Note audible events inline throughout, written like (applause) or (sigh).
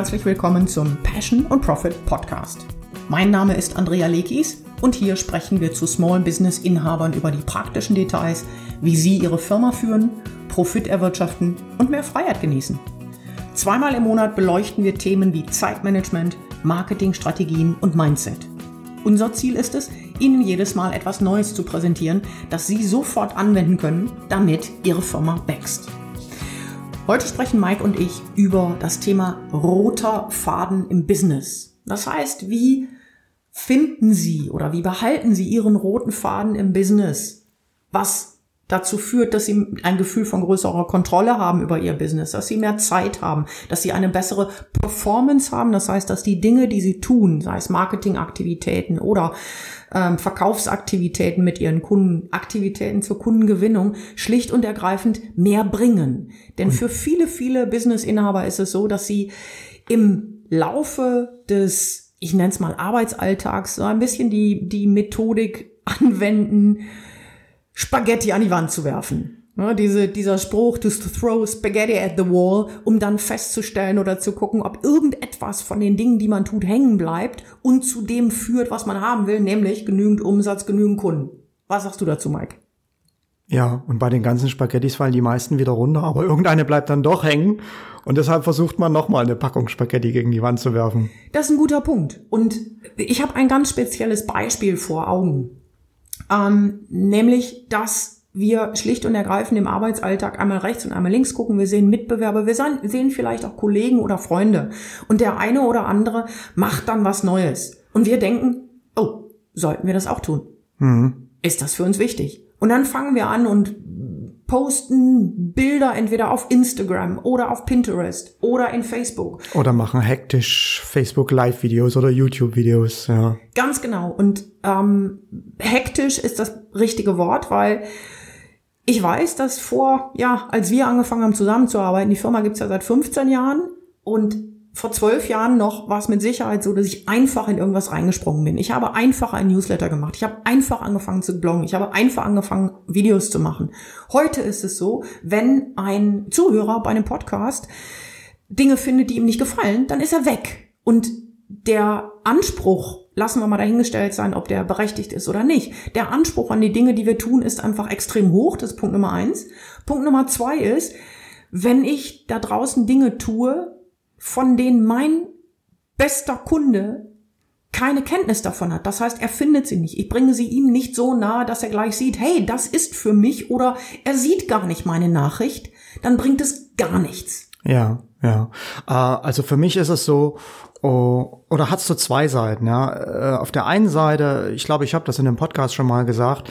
herzlich willkommen zum Passion und Profit Podcast. Mein Name ist Andrea Lekis und hier sprechen wir zu Small Business Inhabern über die praktischen Details, wie sie ihre Firma führen, Profit erwirtschaften und mehr Freiheit genießen. Zweimal im Monat beleuchten wir Themen wie Zeitmanagement, Marketingstrategien und Mindset. Unser Ziel ist es, Ihnen jedes Mal etwas Neues zu präsentieren, das Sie sofort anwenden können, damit Ihre Firma wächst. Heute sprechen Mike und ich über das Thema roter Faden im Business. Das heißt, wie finden Sie oder wie behalten Sie Ihren roten Faden im Business? Was dazu führt, dass sie ein Gefühl von größerer Kontrolle haben über ihr Business, dass sie mehr Zeit haben, dass sie eine bessere Performance haben. Das heißt, dass die Dinge, die sie tun, sei es Marketingaktivitäten oder ähm, Verkaufsaktivitäten mit ihren Kunden, Aktivitäten zur Kundengewinnung, schlicht und ergreifend mehr bringen. Denn für viele, viele Businessinhaber ist es so, dass sie im Laufe des, ich nenne es mal Arbeitsalltags, so ein bisschen die, die Methodik anwenden, Spaghetti an die Wand zu werfen. Ja, diese, dieser Spruch, to throw spaghetti at the wall, um dann festzustellen oder zu gucken, ob irgendetwas von den Dingen, die man tut, hängen bleibt und zu dem führt, was man haben will, nämlich genügend Umsatz, genügend Kunden. Was sagst du dazu, Mike? Ja, und bei den ganzen Spaghettis fallen die meisten wieder runter, aber irgendeine bleibt dann doch hängen und deshalb versucht man nochmal eine Packung Spaghetti gegen die Wand zu werfen. Das ist ein guter Punkt. Und ich habe ein ganz spezielles Beispiel vor Augen ähm, nämlich dass wir schlicht und ergreifend im Arbeitsalltag einmal rechts und einmal links gucken. Wir sehen Mitbewerber, wir sehen vielleicht auch Kollegen oder Freunde. Und der eine oder andere macht dann was Neues. Und wir denken, oh, sollten wir das auch tun? Mhm. Ist das für uns wichtig? Und dann fangen wir an und posten Bilder entweder auf Instagram oder auf Pinterest oder in Facebook. Oder machen hektisch Facebook Live-Videos oder YouTube-Videos, ja. Ganz genau. Und ähm, hektisch ist das richtige Wort, weil ich weiß, dass vor, ja, als wir angefangen haben zusammenzuarbeiten, die Firma gibt's ja seit 15 Jahren und vor zwölf Jahren noch war es mit Sicherheit so, dass ich einfach in irgendwas reingesprungen bin. Ich habe einfach ein Newsletter gemacht. Ich habe einfach angefangen zu bloggen. Ich habe einfach angefangen, Videos zu machen. Heute ist es so, wenn ein Zuhörer bei einem Podcast Dinge findet, die ihm nicht gefallen, dann ist er weg. Und der Anspruch, lassen wir mal dahingestellt sein, ob der berechtigt ist oder nicht. Der Anspruch an die Dinge, die wir tun, ist einfach extrem hoch. Das ist Punkt Nummer eins. Punkt Nummer zwei ist, wenn ich da draußen Dinge tue, von denen mein bester Kunde keine Kenntnis davon hat. Das heißt, er findet sie nicht. Ich bringe sie ihm nicht so nahe, dass er gleich sieht, hey, das ist für mich oder er sieht gar nicht meine Nachricht. Dann bringt es gar nichts. Ja, ja. Äh, also für mich ist es so, oh, oder hat es so zwei Seiten. Ja, äh, auf der einen Seite, ich glaube, ich habe das in dem Podcast schon mal gesagt,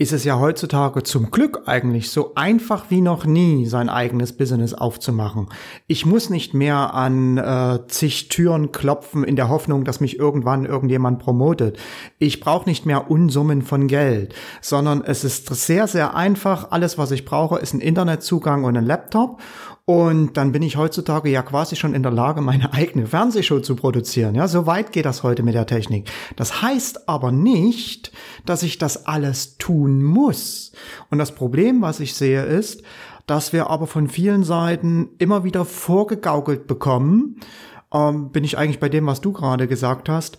ist es ja heutzutage zum Glück eigentlich so einfach wie noch nie, sein eigenes Business aufzumachen. Ich muss nicht mehr an äh, zig Türen klopfen in der Hoffnung, dass mich irgendwann irgendjemand promotet. Ich brauche nicht mehr Unsummen von Geld, sondern es ist sehr, sehr einfach. Alles, was ich brauche, ist ein Internetzugang und ein Laptop. Und dann bin ich heutzutage ja quasi schon in der Lage, meine eigene Fernsehshow zu produzieren. Ja, so weit geht das heute mit der Technik. Das heißt aber nicht, dass ich das alles tun muss. Und das Problem, was ich sehe, ist, dass wir aber von vielen Seiten immer wieder vorgegaukelt bekommen, ähm, bin ich eigentlich bei dem, was du gerade gesagt hast,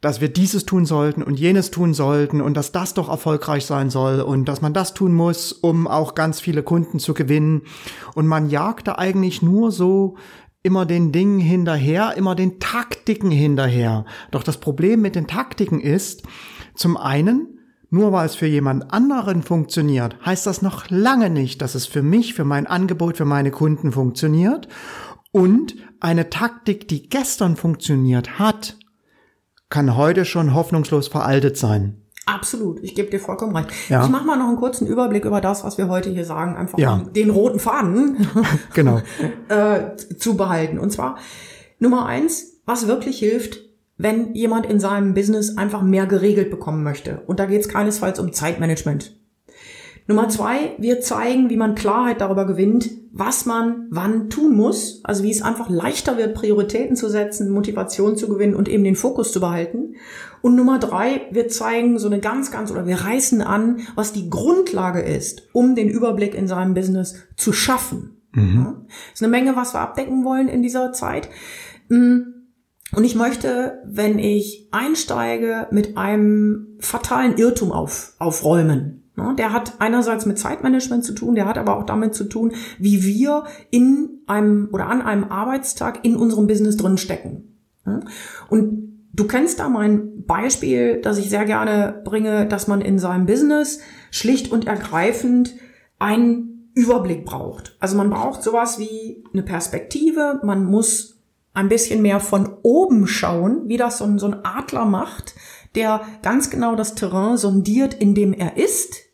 dass wir dieses tun sollten und jenes tun sollten und dass das doch erfolgreich sein soll und dass man das tun muss, um auch ganz viele Kunden zu gewinnen. Und man jagt da eigentlich nur so immer den Dingen hinterher, immer den Taktiken hinterher. Doch das Problem mit den Taktiken ist, zum einen, nur weil es für jemand anderen funktioniert, heißt das noch lange nicht, dass es für mich, für mein Angebot, für meine Kunden funktioniert. Und eine Taktik, die gestern funktioniert hat, kann heute schon hoffnungslos veraltet sein. Absolut, ich gebe dir vollkommen recht. Ja. Ich mache mal noch einen kurzen Überblick über das, was wir heute hier sagen, einfach ja. um den roten Faden (laughs) genau. (laughs) äh, zu behalten. Und zwar Nummer eins, was wirklich hilft, wenn jemand in seinem Business einfach mehr geregelt bekommen möchte. Und da geht es keinesfalls um Zeitmanagement. Nummer zwei, wir zeigen, wie man Klarheit darüber gewinnt, was man wann tun muss, also wie es einfach leichter wird, Prioritäten zu setzen, Motivation zu gewinnen und eben den Fokus zu behalten. Und Nummer drei, wir zeigen so eine ganz, ganz oder wir reißen an, was die Grundlage ist, um den Überblick in seinem Business zu schaffen. Mhm. Ja, ist eine Menge, was wir abdecken wollen in dieser Zeit. Mm, und ich möchte, wenn ich einsteige, mit einem fatalen Irrtum auf, aufräumen. Der hat einerseits mit Zeitmanagement zu tun, der hat aber auch damit zu tun, wie wir in einem oder an einem Arbeitstag in unserem Business drinstecken. Und du kennst da mein Beispiel, das ich sehr gerne bringe, dass man in seinem Business schlicht und ergreifend einen Überblick braucht. Also man braucht sowas wie eine Perspektive, man muss ein bisschen mehr von oben schauen, wie das so ein, so ein Adler macht, der ganz genau das Terrain sondiert, in dem er ist,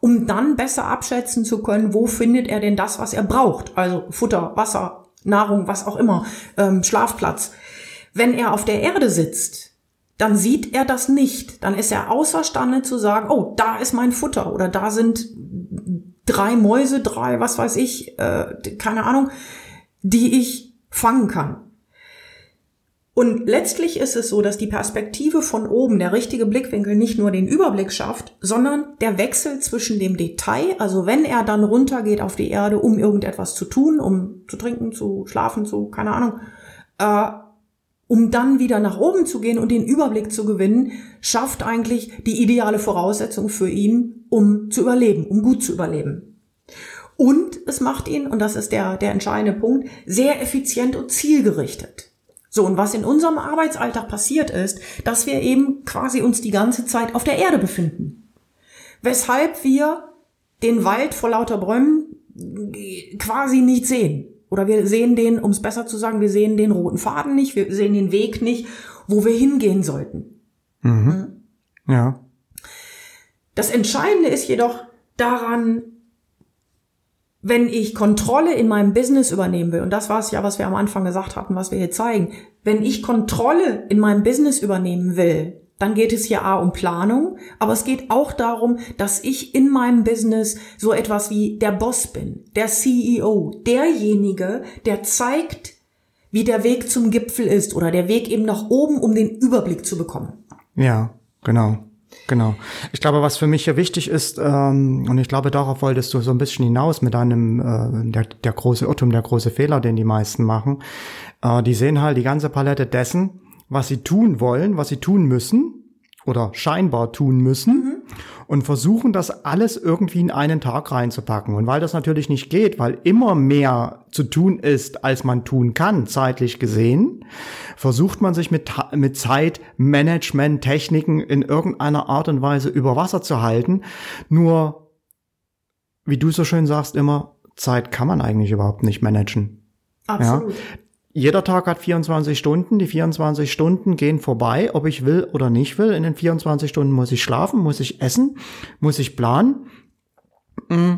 um dann besser abschätzen zu können, wo findet er denn das, was er braucht. Also Futter, Wasser, Nahrung, was auch immer, ähm, Schlafplatz. Wenn er auf der Erde sitzt, dann sieht er das nicht. Dann ist er außerstande zu sagen, oh, da ist mein Futter oder da sind drei Mäuse, drei, was weiß ich, äh, keine Ahnung, die ich fangen kann. Und letztlich ist es so, dass die Perspektive von oben, der richtige Blickwinkel nicht nur den Überblick schafft, sondern der Wechsel zwischen dem Detail, also wenn er dann runtergeht auf die Erde, um irgendetwas zu tun, um zu trinken, zu schlafen, zu, keine Ahnung, äh, um dann wieder nach oben zu gehen und den Überblick zu gewinnen, schafft eigentlich die ideale Voraussetzung für ihn, um zu überleben, um gut zu überleben. Und es macht ihn, und das ist der, der entscheidende Punkt, sehr effizient und zielgerichtet. So, und was in unserem Arbeitsalltag passiert ist, dass wir eben quasi uns die ganze Zeit auf der Erde befinden. Weshalb wir den Wald vor lauter Bäumen quasi nicht sehen. Oder wir sehen den, um es besser zu sagen, wir sehen den roten Faden nicht, wir sehen den Weg nicht, wo wir hingehen sollten. Mhm. Hm? Ja. Das Entscheidende ist jedoch daran, wenn ich Kontrolle in meinem Business übernehmen will, und das war es ja, was wir am Anfang gesagt hatten, was wir hier zeigen, wenn ich Kontrolle in meinem Business übernehmen will, dann geht es hier A um Planung, aber es geht auch darum, dass ich in meinem Business so etwas wie der Boss bin, der CEO, derjenige, der zeigt, wie der Weg zum Gipfel ist oder der Weg eben nach oben, um den Überblick zu bekommen. Ja, genau. Genau. Ich glaube, was für mich hier wichtig ist, ähm, und ich glaube, darauf wolltest du so ein bisschen hinaus mit deinem, äh, der, der große Irrtum, der große Fehler, den die meisten machen. Äh, die sehen halt die ganze Palette dessen, was sie tun wollen, was sie tun müssen oder scheinbar tun müssen mhm. und versuchen das alles irgendwie in einen Tag reinzupacken. Und weil das natürlich nicht geht, weil immer mehr zu tun ist, als man tun kann, zeitlich gesehen, versucht man sich mit, mit Zeitmanagement-Techniken in irgendeiner Art und Weise über Wasser zu halten. Nur, wie du so schön sagst, immer, Zeit kann man eigentlich überhaupt nicht managen. Absolut. Ja? Jeder Tag hat 24 Stunden. Die 24 Stunden gehen vorbei, ob ich will oder nicht will. In den 24 Stunden muss ich schlafen, muss ich essen, muss ich planen. Mm.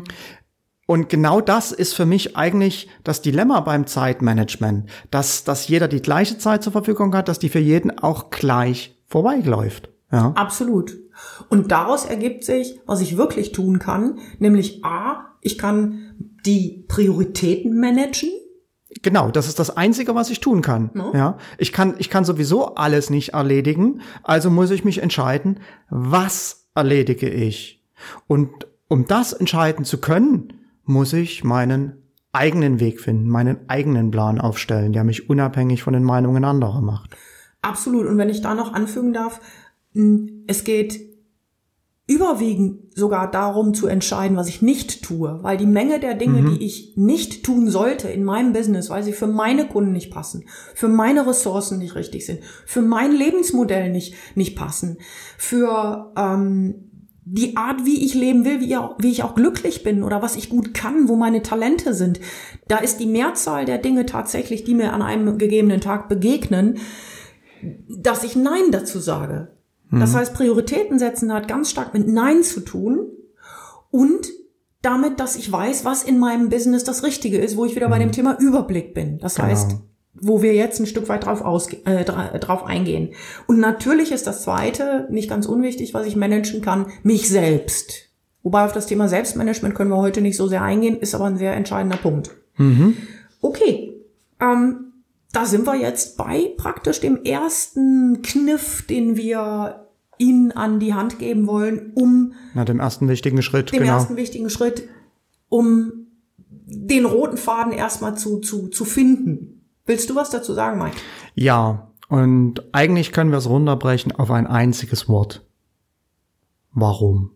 Und genau das ist für mich eigentlich das Dilemma beim Zeitmanagement, dass, dass jeder die gleiche Zeit zur Verfügung hat, dass die für jeden auch gleich vorbeiläuft. Ja. Absolut. Und daraus ergibt sich, was ich wirklich tun kann, nämlich A, ich kann die Prioritäten managen Genau, das ist das Einzige, was ich tun kann. No? Ja, ich kann, ich kann sowieso alles nicht erledigen, also muss ich mich entscheiden, was erledige ich. Und um das entscheiden zu können, muss ich meinen eigenen Weg finden, meinen eigenen Plan aufstellen, der mich unabhängig von den Meinungen anderer macht. Absolut. Und wenn ich da noch anfügen darf, es geht überwiegend sogar darum zu entscheiden, was ich nicht tue, weil die Menge der Dinge, mhm. die ich nicht tun sollte in meinem Business, weil sie für meine Kunden nicht passen, für meine Ressourcen nicht richtig sind, für mein Lebensmodell nicht nicht passen, für ähm, die Art, wie ich leben will, wie, wie ich auch glücklich bin oder was ich gut kann, wo meine Talente sind, da ist die Mehrzahl der Dinge tatsächlich, die mir an einem gegebenen Tag begegnen, dass ich Nein dazu sage. Das mhm. heißt, Prioritäten setzen hat ganz stark mit Nein zu tun und damit, dass ich weiß, was in meinem Business das Richtige ist, wo ich wieder bei dem mhm. Thema Überblick bin. Das genau. heißt, wo wir jetzt ein Stück weit drauf, ausge äh, drauf eingehen. Und natürlich ist das Zweite, nicht ganz unwichtig, was ich managen kann, mich selbst. Wobei auf das Thema Selbstmanagement können wir heute nicht so sehr eingehen, ist aber ein sehr entscheidender Punkt. Mhm. Okay, ähm, da sind wir jetzt bei praktisch dem ersten Kniff, den wir Ihnen an die Hand geben wollen, um Na, dem ersten wichtigen Schritt, dem genau. ersten wichtigen Schritt, um den roten Faden erstmal zu, zu, zu finden. Willst du was dazu sagen, Mike? Ja, und eigentlich können wir es runterbrechen auf ein einziges Wort. Warum?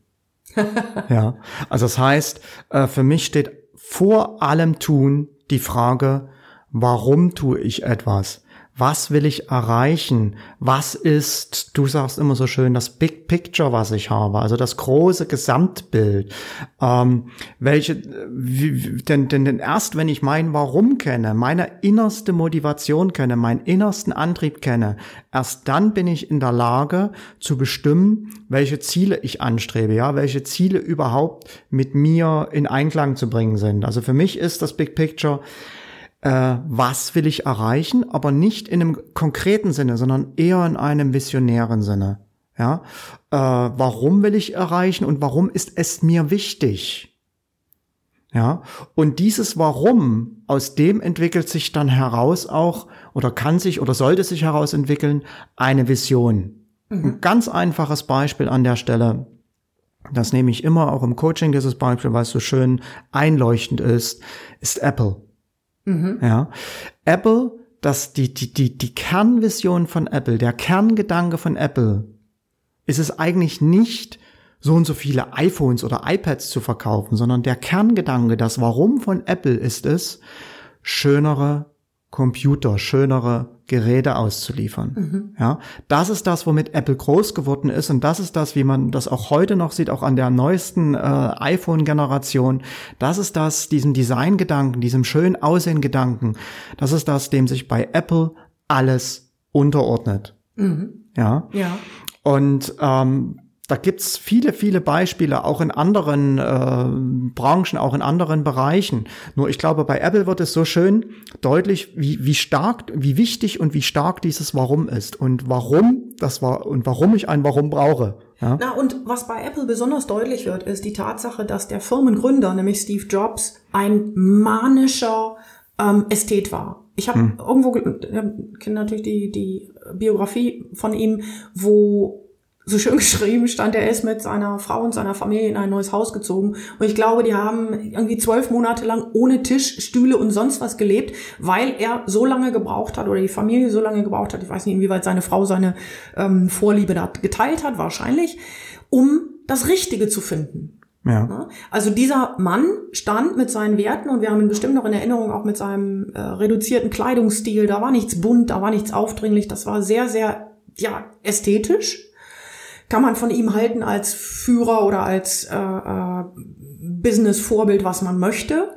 (laughs) ja, also das heißt, äh, für mich steht vor allem tun die Frage, warum tue ich etwas? Was will ich erreichen? Was ist, du sagst immer so schön, das Big Picture, was ich habe, also das große Gesamtbild. Ähm, welche, wie, denn, denn, denn erst wenn ich mein Warum kenne, meine innerste Motivation kenne, meinen innersten Antrieb kenne, erst dann bin ich in der Lage zu bestimmen, welche Ziele ich anstrebe, ja, welche Ziele überhaupt mit mir in Einklang zu bringen sind. Also für mich ist das Big Picture, was will ich erreichen, aber nicht in einem konkreten Sinne, sondern eher in einem visionären Sinne. Ja, äh, warum will ich erreichen und warum ist es mir wichtig? Ja, und dieses Warum, aus dem entwickelt sich dann heraus auch oder kann sich oder sollte sich herausentwickeln eine Vision. Mhm. Ein ganz einfaches Beispiel an der Stelle. Das nehme ich immer auch im Coaching, dieses Beispiel, weil es so schön einleuchtend ist, ist Apple. Mhm. Ja. Apple, das, die, die, die, die Kernvision von Apple, der Kerngedanke von Apple, ist es eigentlich nicht, so und so viele iPhones oder iPads zu verkaufen, sondern der Kerngedanke, das Warum von Apple ist es, schönere Computer, schönere Geräte auszuliefern. Mhm. Ja, das ist das, womit Apple groß geworden ist und das ist das, wie man das auch heute noch sieht, auch an der neuesten äh, iPhone-Generation. Das ist das, diesem Design-Gedanken, diesem schön Aussehen-Gedanken. Das ist das, dem sich bei Apple alles unterordnet. Mhm. Ja. Ja. Und ähm, da gibt's viele, viele Beispiele, auch in anderen äh, Branchen, auch in anderen Bereichen. Nur ich glaube, bei Apple wird es so schön deutlich, wie, wie stark, wie wichtig und wie stark dieses Warum ist und warum das war und warum ich ein Warum brauche. Ja? Na, und was bei Apple besonders deutlich wird, ist die Tatsache, dass der Firmengründer, nämlich Steve Jobs, ein manischer ähm, Ästhet war. Ich habe hm. irgendwo, ich kenne natürlich die, die Biografie von ihm, wo so schön (laughs) geschrieben stand, er ist mit seiner Frau und seiner Familie in ein neues Haus gezogen. Und ich glaube, die haben irgendwie zwölf Monate lang ohne Tisch, Stühle und sonst was gelebt, weil er so lange gebraucht hat oder die Familie so lange gebraucht hat. Ich weiß nicht, inwieweit seine Frau seine ähm, Vorliebe da geteilt hat, wahrscheinlich, um das Richtige zu finden. Ja. Also dieser Mann stand mit seinen Werten und wir haben ihn bestimmt noch in Erinnerung auch mit seinem äh, reduzierten Kleidungsstil. Da war nichts bunt, da war nichts aufdringlich, das war sehr, sehr ja ästhetisch kann man von ihm halten als Führer oder als äh, äh, Business-Vorbild, was man möchte.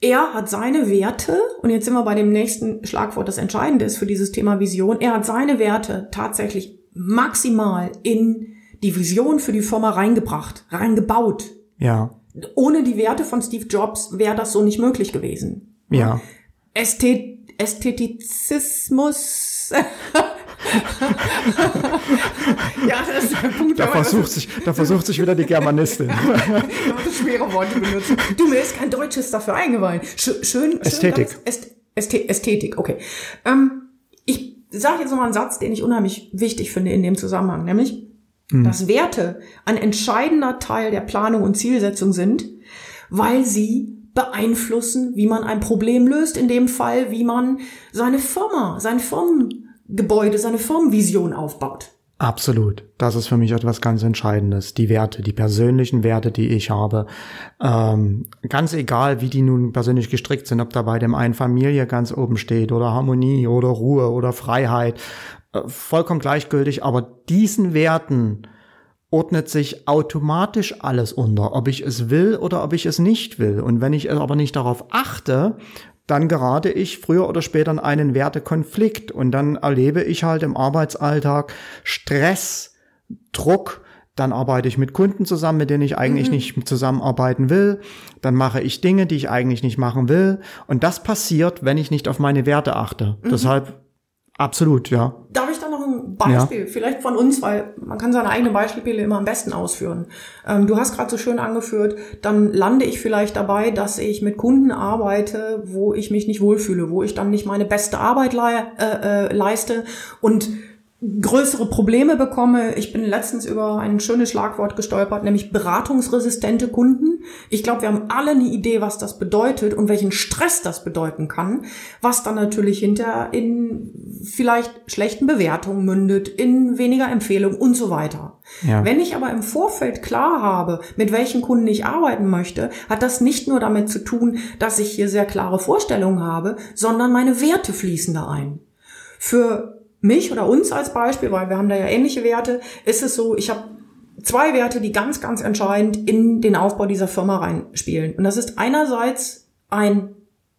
Er hat seine Werte, und jetzt sind wir bei dem nächsten Schlagwort, das entscheidende ist für dieses Thema Vision, er hat seine Werte tatsächlich maximal in die Vision für die Firma reingebracht, reingebaut. Ja. Ohne die Werte von Steve Jobs wäre das so nicht möglich gewesen. Ja. Ästhet Ästhetizismus (laughs) (laughs) ja, das ist der Punkt. Da versucht, sich, da versucht sich wieder die Germanistin. (laughs) schwere Worte benutzen. Du, mir ist kein Deutsches dafür eingeweiht. Schön, schön Ästhetik. Äst, Ästhetik, okay. Ähm, ich sage jetzt nochmal einen Satz, den ich unheimlich wichtig finde in dem Zusammenhang, nämlich, hm. dass Werte ein entscheidender Teil der Planung und Zielsetzung sind, weil sie beeinflussen, wie man ein Problem löst, in dem Fall, wie man seine Firma, sein Firmen Gebäude, seine Firmenvision aufbaut. Absolut. Das ist für mich etwas ganz Entscheidendes. Die Werte, die persönlichen Werte, die ich habe. Ähm, ganz egal, wie die nun persönlich gestrickt sind, ob da bei dem einen Familie ganz oben steht oder Harmonie oder Ruhe oder Freiheit. Äh, vollkommen gleichgültig. Aber diesen Werten ordnet sich automatisch alles unter, ob ich es will oder ob ich es nicht will. Und wenn ich aber nicht darauf achte, dann gerate ich früher oder später in einen Wertekonflikt und dann erlebe ich halt im Arbeitsalltag Stress, Druck, dann arbeite ich mit Kunden zusammen, mit denen ich eigentlich mhm. nicht zusammenarbeiten will. Dann mache ich Dinge, die ich eigentlich nicht machen will. Und das passiert, wenn ich nicht auf meine Werte achte. Mhm. Deshalb absolut, ja. Darf ich da noch ein Beispiel, ja. vielleicht von uns, weil man kann seine eigenen Beispiele immer am besten ausführen. Ähm, du hast gerade so schön angeführt, dann lande ich vielleicht dabei, dass ich mit Kunden arbeite, wo ich mich nicht wohlfühle, wo ich dann nicht meine beste Arbeit le äh, äh, leiste und größere Probleme bekomme. Ich bin letztens über ein schönes Schlagwort gestolpert, nämlich beratungsresistente Kunden. Ich glaube, wir haben alle eine Idee, was das bedeutet und welchen Stress das bedeuten kann, was dann natürlich hinter in vielleicht schlechten Bewertungen mündet, in weniger Empfehlungen und so weiter. Ja. Wenn ich aber im Vorfeld klar habe, mit welchen Kunden ich arbeiten möchte, hat das nicht nur damit zu tun, dass ich hier sehr klare Vorstellungen habe, sondern meine Werte fließen da ein. Für mich oder uns als Beispiel, weil wir haben da ja ähnliche Werte, ist es so, ich habe zwei Werte, die ganz, ganz entscheidend in den Aufbau dieser Firma reinspielen. Und das ist einerseits ein,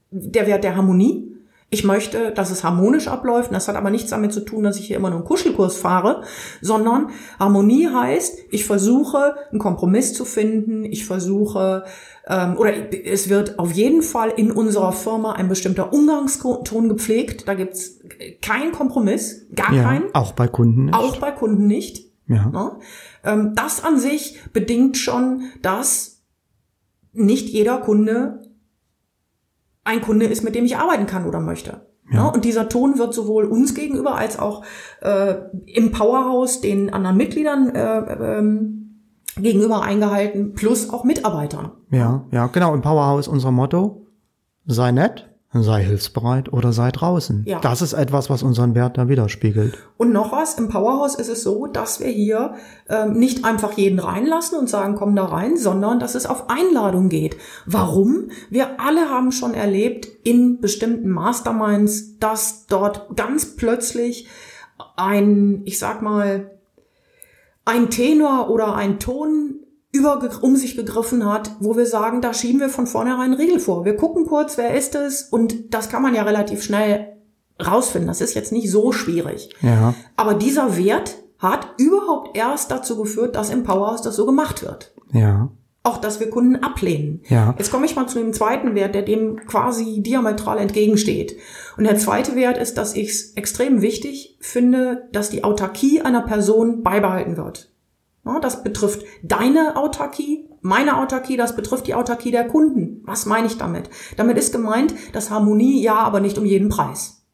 der Wert der Harmonie. Ich möchte, dass es harmonisch abläuft. Das hat aber nichts damit zu tun, dass ich hier immer nur einen Kuschelkurs fahre, sondern Harmonie heißt, ich versuche, einen Kompromiss zu finden. Ich versuche, ähm, oder es wird auf jeden Fall in unserer Firma ein bestimmter Umgangston gepflegt. Da gibt's keinen Kompromiss, gar ja, keinen. Auch bei Kunden nicht. Auch bei Kunden nicht. Ja. ja. Ähm, das an sich bedingt schon, dass nicht jeder Kunde ein Kunde ist, mit dem ich arbeiten kann oder möchte. Ja. ja. und dieser Ton wird sowohl uns gegenüber als auch äh, im Powerhouse den anderen Mitgliedern äh, ähm, gegenüber eingehalten, plus auch Mitarbeitern. Ja, ja, genau. Im Powerhouse unser Motto, sei nett, sei hilfsbereit oder sei draußen. Ja. Das ist etwas, was unseren Wert da widerspiegelt. Und noch was, im Powerhouse ist es so, dass wir hier ähm, nicht einfach jeden reinlassen und sagen, komm da rein, sondern dass es auf Einladung geht. Warum? Wir alle haben schon erlebt in bestimmten Masterminds, dass dort ganz plötzlich ein, ich sag mal, ein Tenor oder ein Ton über, um sich gegriffen hat, wo wir sagen, da schieben wir von vornherein Riegel vor. Wir gucken kurz, wer ist es und das kann man ja relativ schnell rausfinden. Das ist jetzt nicht so schwierig. Ja. Aber dieser Wert hat überhaupt erst dazu geführt, dass im Powerhouse das so gemacht wird. Ja. Auch, dass wir Kunden ablehnen. Ja. Jetzt komme ich mal zu dem zweiten Wert, der dem quasi diametral entgegensteht. Und der zweite Wert ist, dass ich es extrem wichtig finde, dass die Autarkie einer Person beibehalten wird. Das betrifft deine Autarkie, meine Autarkie, das betrifft die Autarkie der Kunden. Was meine ich damit? Damit ist gemeint, dass Harmonie ja, aber nicht um jeden Preis.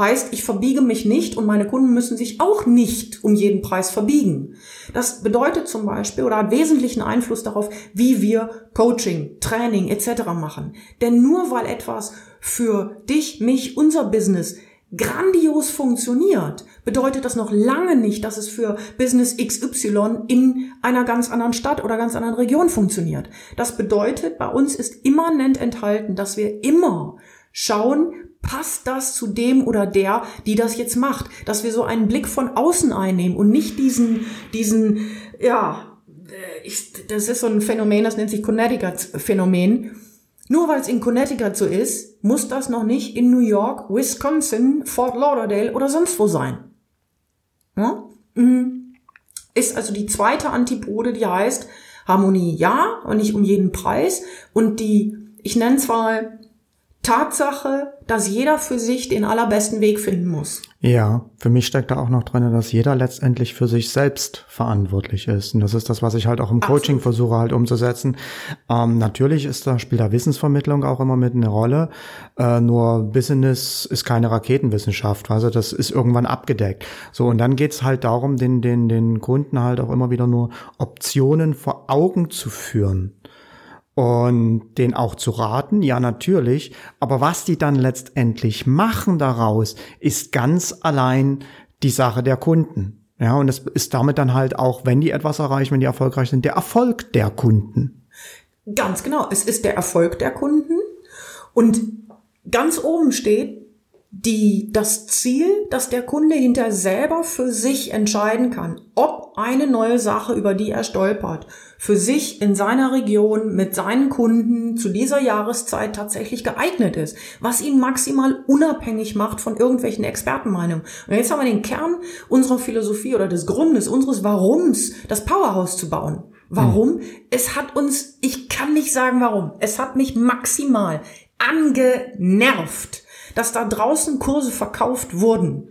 Heißt, ich verbiege mich nicht und meine Kunden müssen sich auch nicht um jeden Preis verbiegen. Das bedeutet zum Beispiel oder hat wesentlichen Einfluss darauf, wie wir Coaching, Training etc. machen. Denn nur weil etwas für dich, mich, unser Business grandios funktioniert, bedeutet das noch lange nicht, dass es für Business XY in einer ganz anderen Stadt oder ganz anderen Region funktioniert. Das bedeutet, bei uns ist immanent enthalten, dass wir immer schauen, passt das zu dem oder der, die das jetzt macht, dass wir so einen Blick von außen einnehmen und nicht diesen, diesen, ja, äh, ich, das ist so ein Phänomen, das nennt sich Connecticut-Phänomen nur weil es in Connecticut so ist, muss das noch nicht in New York, Wisconsin, Fort Lauderdale oder sonst wo sein. Ja? Mhm. Ist also die zweite Antipode, die heißt Harmonie ja und nicht um jeden Preis. Und die, ich nenne zwar Tatsache, dass jeder für sich den allerbesten Weg finden muss. Ja, für mich steckt da auch noch drin, dass jeder letztendlich für sich selbst verantwortlich ist. Und das ist das, was ich halt auch im Coaching Absolut. versuche halt umzusetzen. Ähm, natürlich ist da, spielt da Wissensvermittlung auch immer mit eine Rolle. Äh, nur Business ist keine Raketenwissenschaft. Also das ist irgendwann abgedeckt. So, und dann geht's halt darum, den, den, den Kunden halt auch immer wieder nur Optionen vor Augen zu führen und den auch zu raten, ja natürlich, aber was die dann letztendlich machen daraus, ist ganz allein die Sache der Kunden. Ja, und es ist damit dann halt auch, wenn die etwas erreichen, wenn die erfolgreich sind, der Erfolg der Kunden. Ganz genau, es ist der Erfolg der Kunden und ganz oben steht die, das Ziel, dass der Kunde hinter selber für sich entscheiden kann, ob eine neue Sache, über die er stolpert, für sich in seiner Region mit seinen Kunden zu dieser Jahreszeit tatsächlich geeignet ist, was ihn maximal unabhängig macht von irgendwelchen Expertenmeinungen. Und jetzt haben wir den Kern unserer Philosophie oder des Grundes, unseres Warums, das Powerhouse zu bauen. Warum? Hm. Es hat uns, ich kann nicht sagen warum, es hat mich maximal angenervt dass da draußen Kurse verkauft wurden.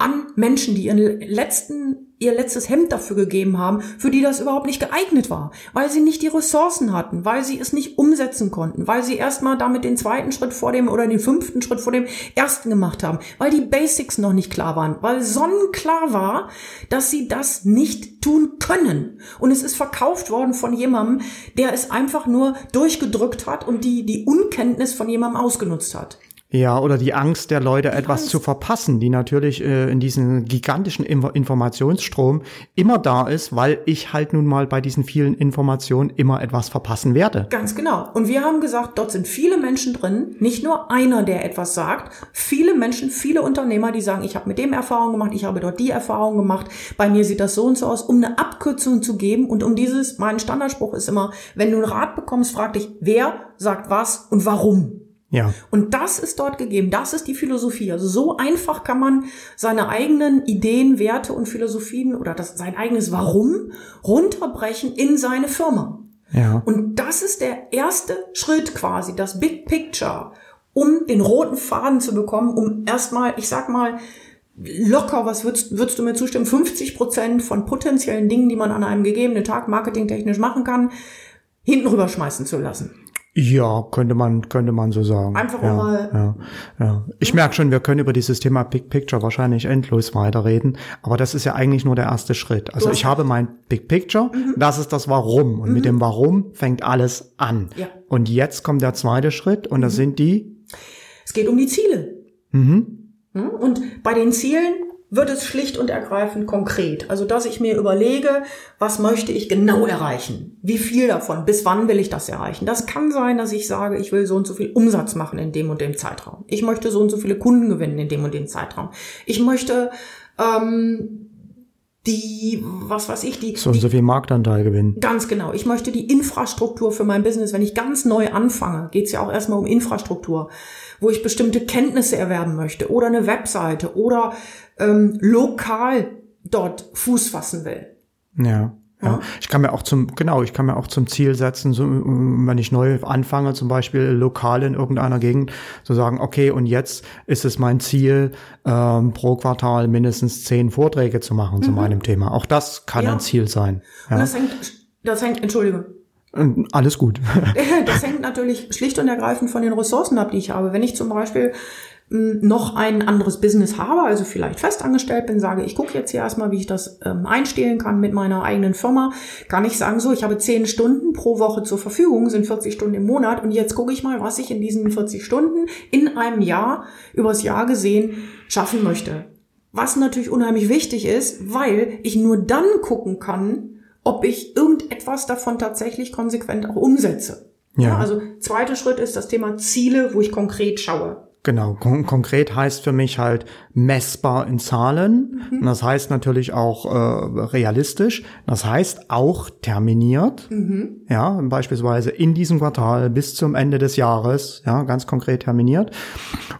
an Menschen, die ihren letzten ihr letztes Hemd dafür gegeben haben, für die das überhaupt nicht geeignet war, weil sie nicht die Ressourcen hatten, weil sie es nicht umsetzen konnten, weil sie erstmal damit den zweiten Schritt vor dem oder den fünften Schritt vor dem ersten gemacht haben, weil die Basics noch nicht klar waren, weil sonnenklar war, dass sie das nicht tun können. Und es ist verkauft worden von jemandem, der es einfach nur durchgedrückt hat und die, die Unkenntnis von jemandem ausgenutzt hat. Ja, oder die Angst der Leute, die etwas Angst. zu verpassen, die natürlich äh, in diesem gigantischen Inf Informationsstrom immer da ist, weil ich halt nun mal bei diesen vielen Informationen immer etwas verpassen werde. Ganz genau. Und wir haben gesagt, dort sind viele Menschen drin, nicht nur einer, der etwas sagt, viele Menschen, viele Unternehmer, die sagen, ich habe mit dem Erfahrung gemacht, ich habe dort die Erfahrung gemacht, bei mir sieht das so und so aus, um eine Abkürzung zu geben und um dieses, mein Standardspruch ist immer, wenn du einen Rat bekommst, frag dich, wer sagt was und warum. Ja. Und das ist dort gegeben. Das ist die Philosophie. Also so einfach kann man seine eigenen Ideen, Werte und Philosophien oder das, sein eigenes Warum runterbrechen in seine Firma. Ja. Und das ist der erste Schritt quasi, das Big Picture, um den roten Faden zu bekommen, um erstmal, ich sag mal, locker, was würdest, würdest du mir zustimmen, 50 Prozent von potenziellen Dingen, die man an einem gegebenen Tag marketingtechnisch machen kann, hinten rüberschmeißen zu lassen. Ja, könnte man, könnte man so sagen. Einfach ja, mal. Ja, ja. Ich merke schon, wir können über dieses Thema Big Picture wahrscheinlich endlos weiterreden, aber das ist ja eigentlich nur der erste Schritt. Also ich habe mein Big Picture, mhm. das ist das Warum und mhm. mit dem Warum fängt alles an. Ja. Und jetzt kommt der zweite Schritt und das mhm. sind die? Es geht um die Ziele. Mhm. Und bei den Zielen wird es schlicht und ergreifend konkret. Also, dass ich mir überlege, was möchte ich genau erreichen? Wie viel davon? Bis wann will ich das erreichen? Das kann sein, dass ich sage, ich will so und so viel Umsatz machen in dem und dem Zeitraum. Ich möchte so und so viele Kunden gewinnen in dem und dem Zeitraum. Ich möchte ähm, die, was weiß ich, die. So und so viel Marktanteil gewinnen. Ganz genau. Ich möchte die Infrastruktur für mein Business, wenn ich ganz neu anfange, geht es ja auch erstmal um Infrastruktur, wo ich bestimmte Kenntnisse erwerben möchte oder eine Webseite oder ähm, lokal dort Fuß fassen will. Ja. Ja, ich kann mir auch zum, genau, ich kann mir auch zum Ziel setzen, so, wenn ich neu anfange, zum Beispiel lokal in irgendeiner Gegend, zu sagen, okay, und jetzt ist es mein Ziel, ähm, pro Quartal mindestens zehn Vorträge zu machen mhm. zu meinem Thema. Auch das kann ja. ein Ziel sein. Ja. Und das hängt, das hängt, Entschuldigung. Alles gut. (laughs) das hängt natürlich schlicht und ergreifend von den Ressourcen ab, die ich habe. Wenn ich zum Beispiel noch ein anderes Business habe, also vielleicht festangestellt bin, sage, ich gucke jetzt hier erstmal, wie ich das ähm, einstehlen kann mit meiner eigenen Firma, kann ich sagen, so, ich habe zehn Stunden pro Woche zur Verfügung, sind 40 Stunden im Monat und jetzt gucke ich mal, was ich in diesen 40 Stunden in einem Jahr, übers Jahr gesehen, schaffen möchte. Was natürlich unheimlich wichtig ist, weil ich nur dann gucken kann, ob ich irgendetwas davon tatsächlich konsequent auch umsetze. Ja. ja also zweiter Schritt ist das Thema Ziele, wo ich konkret schaue. Genau, Kon konkret heißt für mich halt messbar in Zahlen. Mhm. Das heißt natürlich auch äh, realistisch. Das heißt auch terminiert. Mhm. Ja, beispielsweise in diesem Quartal bis zum Ende des Jahres. Ja, ganz konkret terminiert.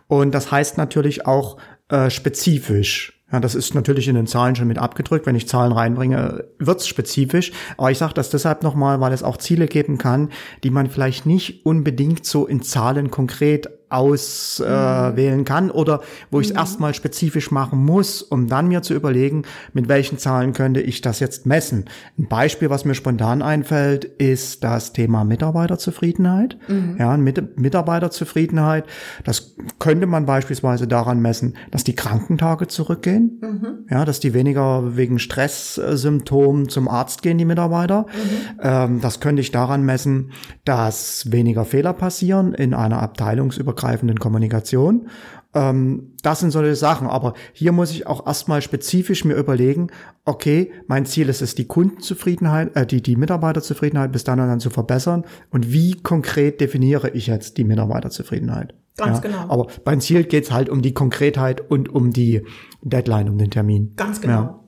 Und das heißt natürlich auch äh, spezifisch. Ja, das ist natürlich in den Zahlen schon mit abgedrückt. Wenn ich Zahlen reinbringe, wird's spezifisch. Aber ich sage das deshalb nochmal, weil es auch Ziele geben kann, die man vielleicht nicht unbedingt so in Zahlen konkret auswählen äh, kann oder wo ich es mhm. erstmal spezifisch machen muss, um dann mir zu überlegen, mit welchen Zahlen könnte ich das jetzt messen. Ein Beispiel, was mir spontan einfällt, ist das Thema Mitarbeiterzufriedenheit. Mhm. Ja, mit Mitarbeiterzufriedenheit, das könnte man beispielsweise daran messen, dass die Krankentage zurückgehen, mhm. ja, dass die weniger wegen Stresssymptomen zum Arzt gehen, die Mitarbeiter. Mhm. Ähm, das könnte ich daran messen, dass weniger Fehler passieren in einer Abteilungsübergreifenden grenzübergreifenden Kommunikation. Ähm, das sind solche Sachen. Aber hier muss ich auch erstmal spezifisch mir überlegen, okay, mein Ziel ist es, die Kundenzufriedenheit, äh, die, die Mitarbeiterzufriedenheit bis dann und dann zu verbessern. Und wie konkret definiere ich jetzt die Mitarbeiterzufriedenheit? Ganz ja, genau. Aber beim Ziel geht's halt um die Konkretheit und um die Deadline, um den Termin. Ganz genau. Ja.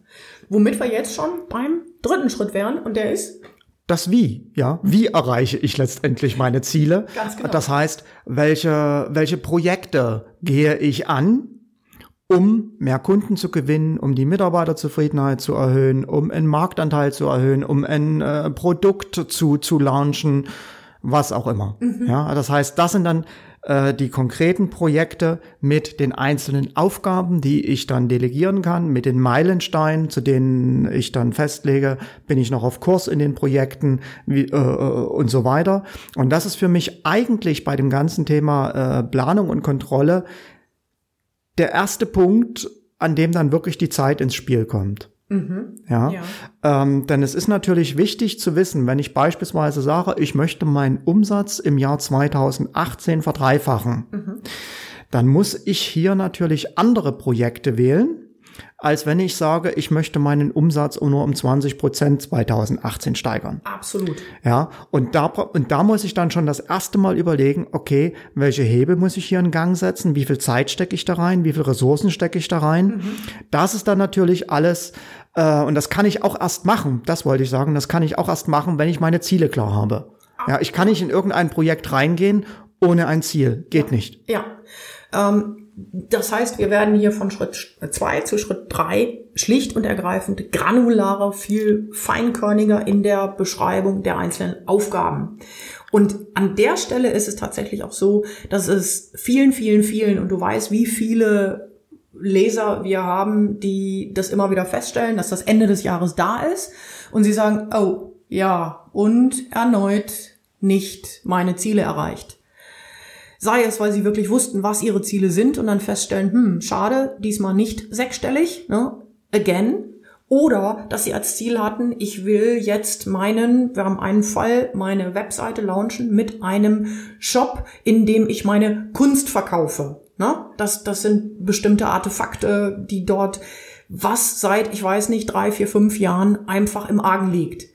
Womit wir jetzt schon beim dritten Schritt wären und der ist das Wie, ja. Wie erreiche ich letztendlich meine Ziele? Ganz genau. Das heißt, welche, welche Projekte gehe ich an, um mehr Kunden zu gewinnen, um die Mitarbeiterzufriedenheit zu erhöhen, um einen Marktanteil zu erhöhen, um ein äh, Produkt zu, zu launchen, was auch immer. Mhm. Ja, das heißt, das sind dann äh, die konkreten Projekte mit den einzelnen Aufgaben, die ich dann delegieren kann, mit den Meilensteinen, zu denen ich dann festlege, bin ich noch auf Kurs in den Projekten wie, äh, äh und so weiter. Und das ist für mich eigentlich bei dem ganzen Thema äh, Planung und Kontrolle der erste Punkt, an dem dann wirklich die Zeit ins Spiel kommt. Mhm. Ja, ja. Ähm, denn es ist natürlich wichtig zu wissen, wenn ich beispielsweise sage, ich möchte meinen Umsatz im Jahr 2018 verdreifachen, mhm. dann muss ich hier natürlich andere Projekte wählen, als wenn ich sage, ich möchte meinen Umsatz nur um 20 Prozent 2018 steigern. Absolut. Ja, und da, und da muss ich dann schon das erste Mal überlegen, okay, welche Hebel muss ich hier in Gang setzen? Wie viel Zeit stecke ich da rein? Wie viel Ressourcen stecke ich da rein? Mhm. Das ist dann natürlich alles, äh, und das kann ich auch erst machen, das wollte ich sagen, das kann ich auch erst machen, wenn ich meine Ziele klar habe. Ja, ich kann nicht in irgendein Projekt reingehen ohne ein Ziel. Geht ja. nicht. Ja. Ähm, das heißt, wir werden hier von Schritt zwei zu Schritt drei schlicht und ergreifend granularer, viel feinkörniger in der Beschreibung der einzelnen Aufgaben. Und an der Stelle ist es tatsächlich auch so, dass es vielen, vielen, vielen, und du weißt, wie viele Leser wir haben, die das immer wieder feststellen, dass das Ende des Jahres da ist und sie sagen, oh, ja, und erneut nicht meine Ziele erreicht. Sei es, weil sie wirklich wussten, was ihre Ziele sind und dann feststellen, hm, schade, diesmal nicht sechsstellig, ne? again. Oder dass sie als Ziel hatten, ich will jetzt meinen, wir haben einen Fall, meine Webseite launchen mit einem Shop, in dem ich meine Kunst verkaufe. Ne? Das, das sind bestimmte Artefakte, die dort was seit, ich weiß nicht, drei, vier, fünf Jahren einfach im Argen liegt.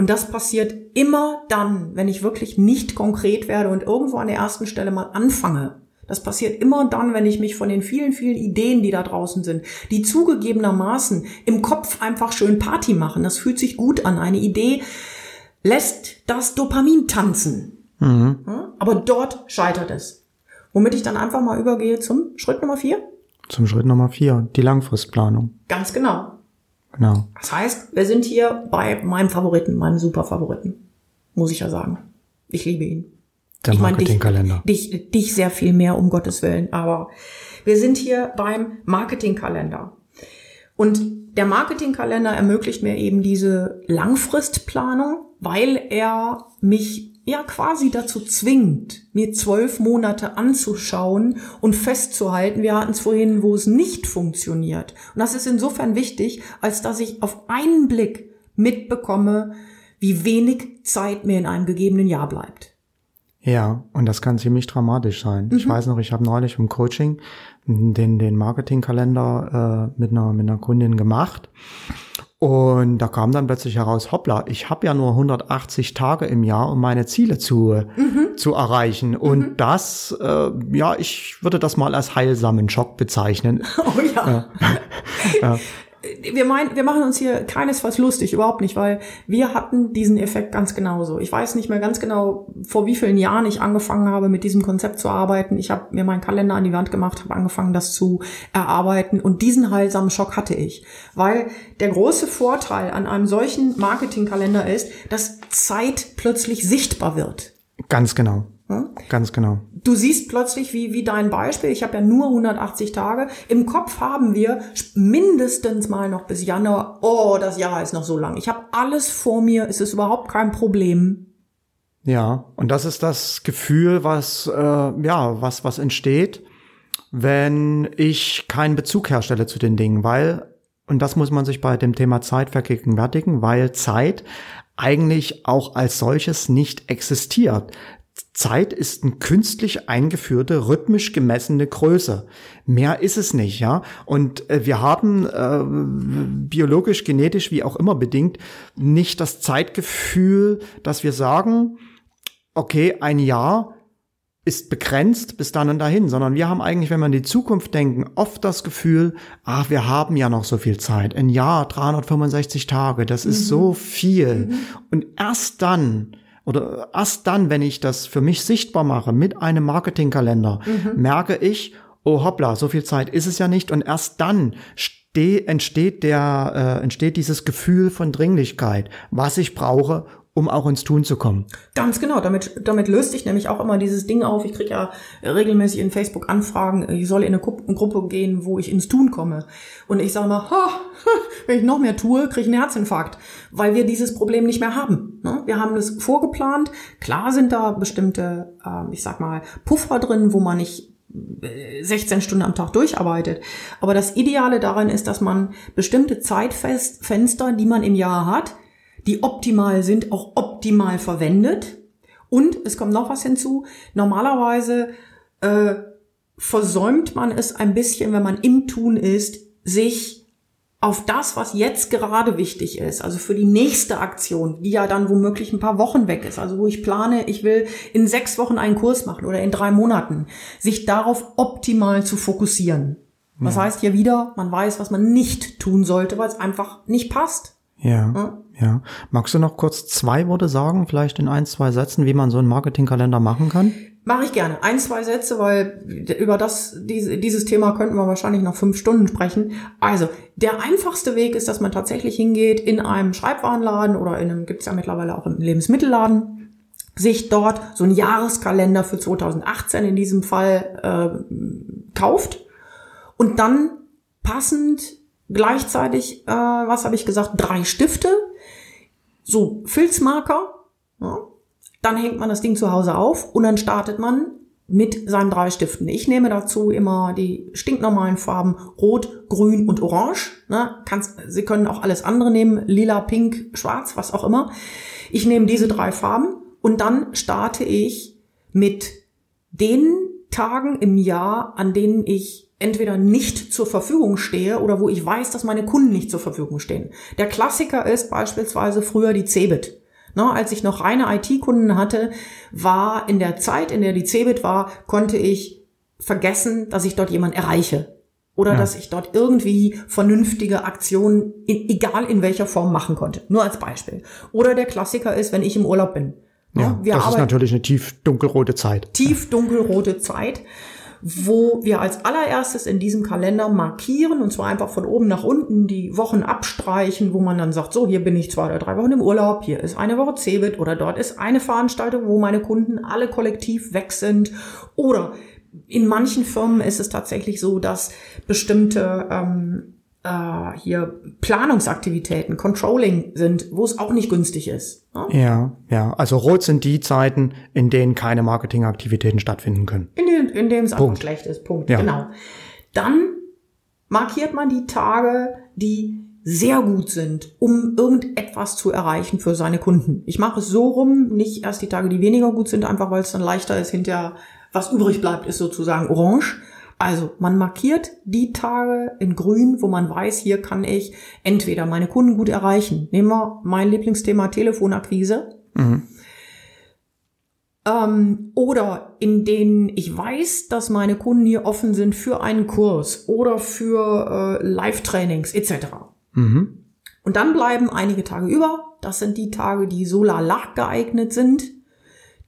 Und das passiert immer dann, wenn ich wirklich nicht konkret werde und irgendwo an der ersten Stelle mal anfange. Das passiert immer dann, wenn ich mich von den vielen, vielen Ideen, die da draußen sind, die zugegebenermaßen im Kopf einfach schön Party machen. Das fühlt sich gut an. Eine Idee lässt das Dopamin tanzen. Mhm. Aber dort scheitert es. Womit ich dann einfach mal übergehe zum Schritt Nummer vier. Zum Schritt Nummer vier, die Langfristplanung. Ganz genau. Genau. Das heißt, wir sind hier bei meinem Favoriten, meinem Superfavoriten. Muss ich ja sagen. Ich liebe ihn. Der Marketingkalender. Dich, dich, dich sehr viel mehr, um Gottes Willen. Aber wir sind hier beim Marketingkalender. Und der Marketingkalender ermöglicht mir eben diese Langfristplanung, weil er mich ja quasi dazu zwingt, mir zwölf Monate anzuschauen und festzuhalten. Wir hatten es vorhin, wo es nicht funktioniert. Und das ist insofern wichtig, als dass ich auf einen Blick mitbekomme, wie wenig Zeit mir in einem gegebenen Jahr bleibt. Ja, und das kann ziemlich dramatisch sein. Mhm. Ich weiß noch, ich habe neulich im Coaching den, den Marketingkalender äh, mit, einer, mit einer Kundin gemacht. Und da kam dann plötzlich heraus, hoppla, ich habe ja nur 180 Tage im Jahr, um meine Ziele zu, mhm. zu erreichen. Und mhm. das, äh, ja, ich würde das mal als heilsamen Schock bezeichnen. (laughs) Oh ja. ja. (laughs) wir meinen, wir machen uns hier keinesfalls lustig, überhaupt nicht, weil wir hatten diesen Effekt ganz genauso. Ich weiß nicht mehr ganz genau, vor wie vielen Jahren ich angefangen habe, mit diesem Konzept zu arbeiten. Ich habe mir meinen Kalender an die Wand gemacht, habe angefangen, das zu erarbeiten und diesen heilsamen Schock hatte ich, weil der große Vorteil an einem solchen Marketingkalender ist, dass Zeit plötzlich sichtbar wird. Ganz genau. Hm? Ganz genau. Du siehst plötzlich, wie, wie dein Beispiel, ich habe ja nur 180 Tage, im Kopf haben wir mindestens mal noch bis Januar, oh, das Jahr ist noch so lang. Ich habe alles vor mir, es ist überhaupt kein Problem. Ja, und das ist das Gefühl, was, äh, ja, was, was entsteht, wenn ich keinen Bezug herstelle zu den Dingen, weil, und das muss man sich bei dem Thema Zeit vergegenwärtigen, weil Zeit eigentlich auch als solches nicht existiert. Zeit ist eine künstlich eingeführte, rhythmisch gemessene Größe. Mehr ist es nicht, ja. Und äh, wir haben äh, biologisch, genetisch, wie auch immer bedingt, nicht das Zeitgefühl, dass wir sagen, okay, ein Jahr ist begrenzt bis dann und dahin, sondern wir haben eigentlich, wenn wir in die Zukunft denken, oft das Gefühl, ach, wir haben ja noch so viel Zeit. Ein Jahr, 365 Tage, das ist mhm. so viel. Mhm. Und erst dann, oder erst dann, wenn ich das für mich sichtbar mache mit einem Marketingkalender, mhm. merke ich, oh hoppla, so viel Zeit ist es ja nicht. Und erst dann entsteht der, äh, entsteht dieses Gefühl von Dringlichkeit, was ich brauche, um auch ins Tun zu kommen. Ganz genau, damit, damit löst sich nämlich auch immer dieses Ding auf. Ich kriege ja regelmäßig in Facebook Anfragen, ich soll in eine, Gruppe gehen, wo ich ins Tun komme. Und ich sage mal, ha, (laughs) wenn ich noch mehr tue, kriege ich einen Herzinfarkt, weil wir dieses Problem nicht mehr haben. Ne? Wir haben das vorgeplant. Klar sind da bestimmte, ähm, ich sag mal, Puffer drin, wo man nicht 16 äh, Stunden am Tag durcharbeitet. Aber das Ideale daran ist, dass man bestimmte Zeitfenster, die man im Jahr hat, die optimal sind, auch optimal verwendet. Und es kommt noch was hinzu. Normalerweise äh, versäumt man es ein bisschen, wenn man im Tun ist, sich auf das, was jetzt gerade wichtig ist, also für die nächste Aktion, die ja dann womöglich ein paar Wochen weg ist, also wo ich plane, ich will in sechs Wochen einen Kurs machen oder in drei Monaten, sich darauf optimal zu fokussieren. Das heißt hier wieder, man weiß, was man nicht tun sollte, weil es einfach nicht passt. Ja, ja, ja. Magst du noch kurz zwei Worte sagen, vielleicht in ein, zwei Sätzen, wie man so einen Marketingkalender machen kann? Mache ich gerne. Ein, zwei Sätze, weil über das, diese, dieses Thema könnten wir wahrscheinlich noch fünf Stunden sprechen. Also, der einfachste Weg ist, dass man tatsächlich hingeht in einem Schreibwarenladen oder in einem, gibt's ja mittlerweile auch im Lebensmittelladen, sich dort so einen Jahreskalender für 2018 in diesem Fall äh, kauft und dann passend gleichzeitig, äh, was habe ich gesagt, drei Stifte, so Filzmarker, ja, dann hängt man das Ding zu Hause auf und dann startet man mit seinen drei Stiften. Ich nehme dazu immer die stinknormalen Farben Rot, Grün und Orange. Ne? Kannst, Sie können auch alles andere nehmen, lila, pink, schwarz, was auch immer. Ich nehme diese drei Farben und dann starte ich mit den Tagen im Jahr, an denen ich entweder nicht zur Verfügung stehe oder wo ich weiß, dass meine Kunden nicht zur Verfügung stehen. Der Klassiker ist beispielsweise früher die Cebit. Ne, als ich noch reine IT-Kunden hatte, war in der Zeit, in der die Cebit war, konnte ich vergessen, dass ich dort jemand erreiche. Oder ja. dass ich dort irgendwie vernünftige Aktionen, in, egal in welcher Form, machen konnte. Nur als Beispiel. Oder der Klassiker ist, wenn ich im Urlaub bin. Ne, ja, das ist natürlich eine tief dunkelrote Zeit. Tief dunkelrote Zeit wo wir als allererstes in diesem Kalender markieren und zwar einfach von oben nach unten die Wochen abstreichen, wo man dann sagt, so, hier bin ich zwei oder drei Wochen im Urlaub, hier ist eine Woche Cebit oder dort ist eine Veranstaltung, wo meine Kunden alle kollektiv weg sind. Oder in manchen Firmen ist es tatsächlich so, dass bestimmte ähm, äh, hier Planungsaktivitäten, Controlling sind, wo es auch nicht günstig ist. Ne? Ja, ja. Also rot sind die Zeiten, in denen keine Marketingaktivitäten stattfinden können. In, dem, in dem es einfach schlecht ist. Punkt. Ja. Genau. Dann markiert man die Tage, die sehr gut sind, um irgendetwas zu erreichen für seine Kunden. Ich mache es so rum, nicht erst die Tage, die weniger gut sind, einfach weil es dann leichter ist, hinterher was übrig bleibt, ist sozusagen orange, also man markiert die Tage in grün, wo man weiß, hier kann ich entweder meine Kunden gut erreichen. Nehmen wir mein Lieblingsthema Telefonakquise. Mhm. Ähm, oder in denen ich weiß, dass meine Kunden hier offen sind für einen Kurs oder für äh, Live-Trainings etc. Mhm. Und dann bleiben einige Tage über. Das sind die Tage, die Solar geeignet sind.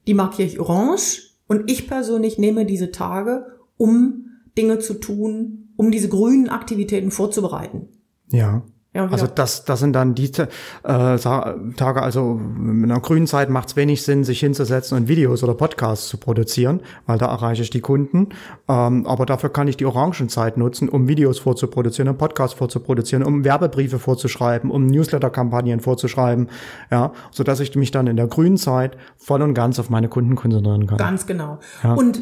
Die markiere ich orange. Und ich persönlich nehme diese Tage, um Dinge zu tun, um diese grünen Aktivitäten vorzubereiten. Ja. Ja, also das, das sind dann die äh, Tage, also in einer grünen Zeit macht es wenig Sinn, sich hinzusetzen und Videos oder Podcasts zu produzieren, weil da erreiche ich die Kunden. Ähm, aber dafür kann ich die Orangenzeit nutzen, um Videos vorzuproduzieren, um Podcasts vorzuproduzieren, um Werbebriefe vorzuschreiben, um Newsletter-Kampagnen vorzuschreiben, ja, so dass ich mich dann in der grünen Zeit voll und ganz auf meine Kunden konzentrieren kann. Ganz genau. Ja. Und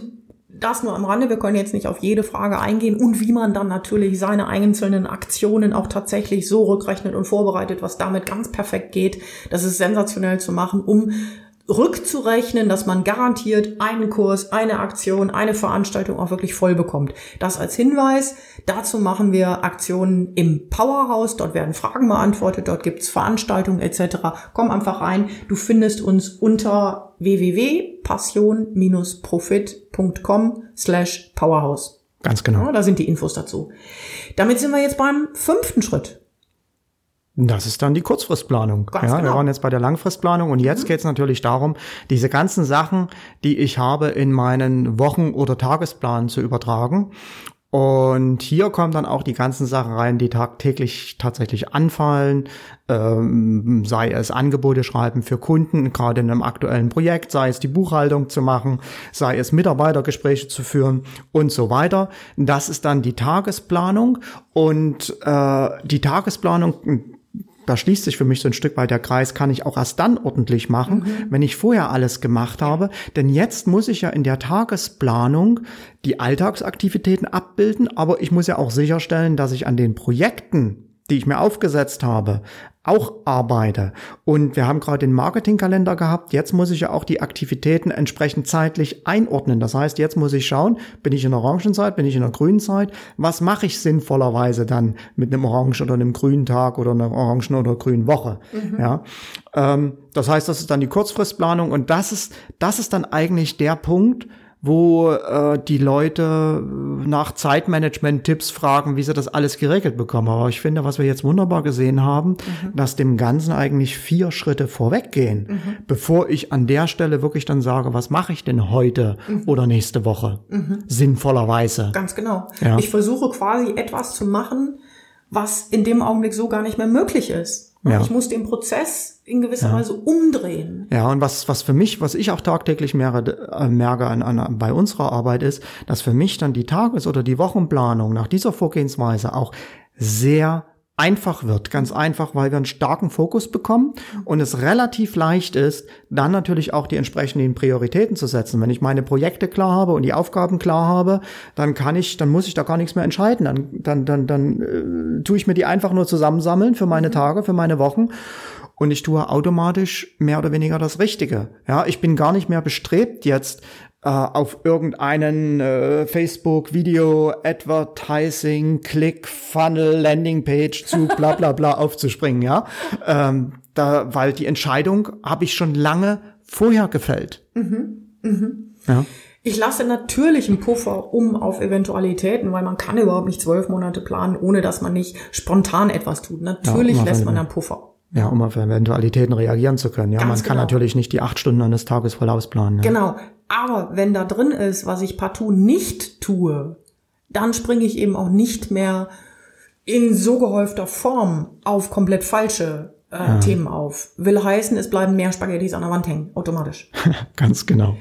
das nur am Rande, wir können jetzt nicht auf jede Frage eingehen und wie man dann natürlich seine einzelnen Aktionen auch tatsächlich so rückrechnet und vorbereitet, was damit ganz perfekt geht. Das ist sensationell zu machen, um rückzurechnen, dass man garantiert einen Kurs, eine Aktion, eine Veranstaltung auch wirklich voll bekommt. Das als Hinweis. Dazu machen wir Aktionen im Powerhouse. Dort werden Fragen beantwortet, dort gibt's Veranstaltungen etc. Komm einfach rein. Du findest uns unter www.passion-profit.com slash Powerhouse. Ganz genau. Ja, da sind die Infos dazu. Damit sind wir jetzt beim fünften Schritt. Das ist dann die Kurzfristplanung. Ganz ja, genau. Wir waren jetzt bei der Langfristplanung und jetzt mhm. geht es natürlich darum, diese ganzen Sachen, die ich habe, in meinen Wochen- oder Tagesplan zu übertragen Und hier kommen dann auch die ganzen Sachen rein, die tagtäglich tatsächlich anfallen, ähm, sei es Angebote schreiben für Kunden, gerade in einem aktuellen Projekt, sei es die Buchhaltung zu machen, sei es Mitarbeitergespräche zu führen und so weiter. Das ist dann die Tagesplanung und äh, die Tagesplanung da schließt sich für mich so ein Stück weit der Kreis, kann ich auch erst dann ordentlich machen, mhm. wenn ich vorher alles gemacht habe. Denn jetzt muss ich ja in der Tagesplanung die Alltagsaktivitäten abbilden, aber ich muss ja auch sicherstellen, dass ich an den Projekten, die ich mir aufgesetzt habe, auch arbeite. Und wir haben gerade den Marketingkalender gehabt. Jetzt muss ich ja auch die Aktivitäten entsprechend zeitlich einordnen. Das heißt, jetzt muss ich schauen, bin ich in der Orangenzeit, bin ich in der grünen Zeit? Was mache ich sinnvollerweise dann mit einem Orangen oder einem grünen Tag oder einer Orangen oder grünen Woche? Mhm. Ja. Ähm, das heißt, das ist dann die Kurzfristplanung und das ist, das ist dann eigentlich der Punkt, wo äh, die Leute nach Zeitmanagement-Tipps fragen, wie sie das alles geregelt bekommen. Aber ich finde, was wir jetzt wunderbar gesehen haben, mhm. dass dem Ganzen eigentlich vier Schritte vorweggehen, mhm. bevor ich an der Stelle wirklich dann sage, was mache ich denn heute mhm. oder nächste Woche? Mhm. Sinnvollerweise. Ganz genau. Ja. Ich versuche quasi etwas zu machen, was in dem Augenblick so gar nicht mehr möglich ist. Ja. Ich muss den Prozess in gewisser ja. Weise umdrehen. Ja, und was, was für mich, was ich auch tagtäglich merke, äh, merke an, an, bei unserer Arbeit ist, dass für mich dann die Tages- oder die Wochenplanung nach dieser Vorgehensweise auch sehr einfach wird. Ganz einfach, weil wir einen starken Fokus bekommen und es relativ leicht ist, dann natürlich auch die entsprechenden Prioritäten zu setzen. Wenn ich meine Projekte klar habe und die Aufgaben klar habe, dann kann ich, dann muss ich da gar nichts mehr entscheiden. Dann, dann, dann, dann äh, tue ich mir die einfach nur zusammensammeln für meine Tage, für meine Wochen und ich tue automatisch mehr oder weniger das Richtige. Ja, ich bin gar nicht mehr bestrebt jetzt äh, auf irgendeinen äh, Facebook Video Advertising Click Funnel Landing Page zu (laughs) bla bla bla aufzuspringen, ja, ähm, da, weil die Entscheidung habe ich schon lange vorher gefällt. Mhm. Mhm. Ja. Ich lasse natürlich einen Puffer um auf Eventualitäten, weil man kann überhaupt nicht zwölf Monate planen, ohne dass man nicht spontan etwas tut. Natürlich ja, lässt man einen Puffer. Ja, um auf Eventualitäten reagieren zu können. Ja, Ganz man kann genau. natürlich nicht die acht Stunden eines Tages voll ausplanen. Ja. Genau. Aber wenn da drin ist, was ich partout nicht tue, dann springe ich eben auch nicht mehr in so gehäufter Form auf komplett falsche äh, ja. Themen auf. Will heißen, es bleiben mehr Spaghettis an der Wand hängen, automatisch. (laughs) Ganz genau.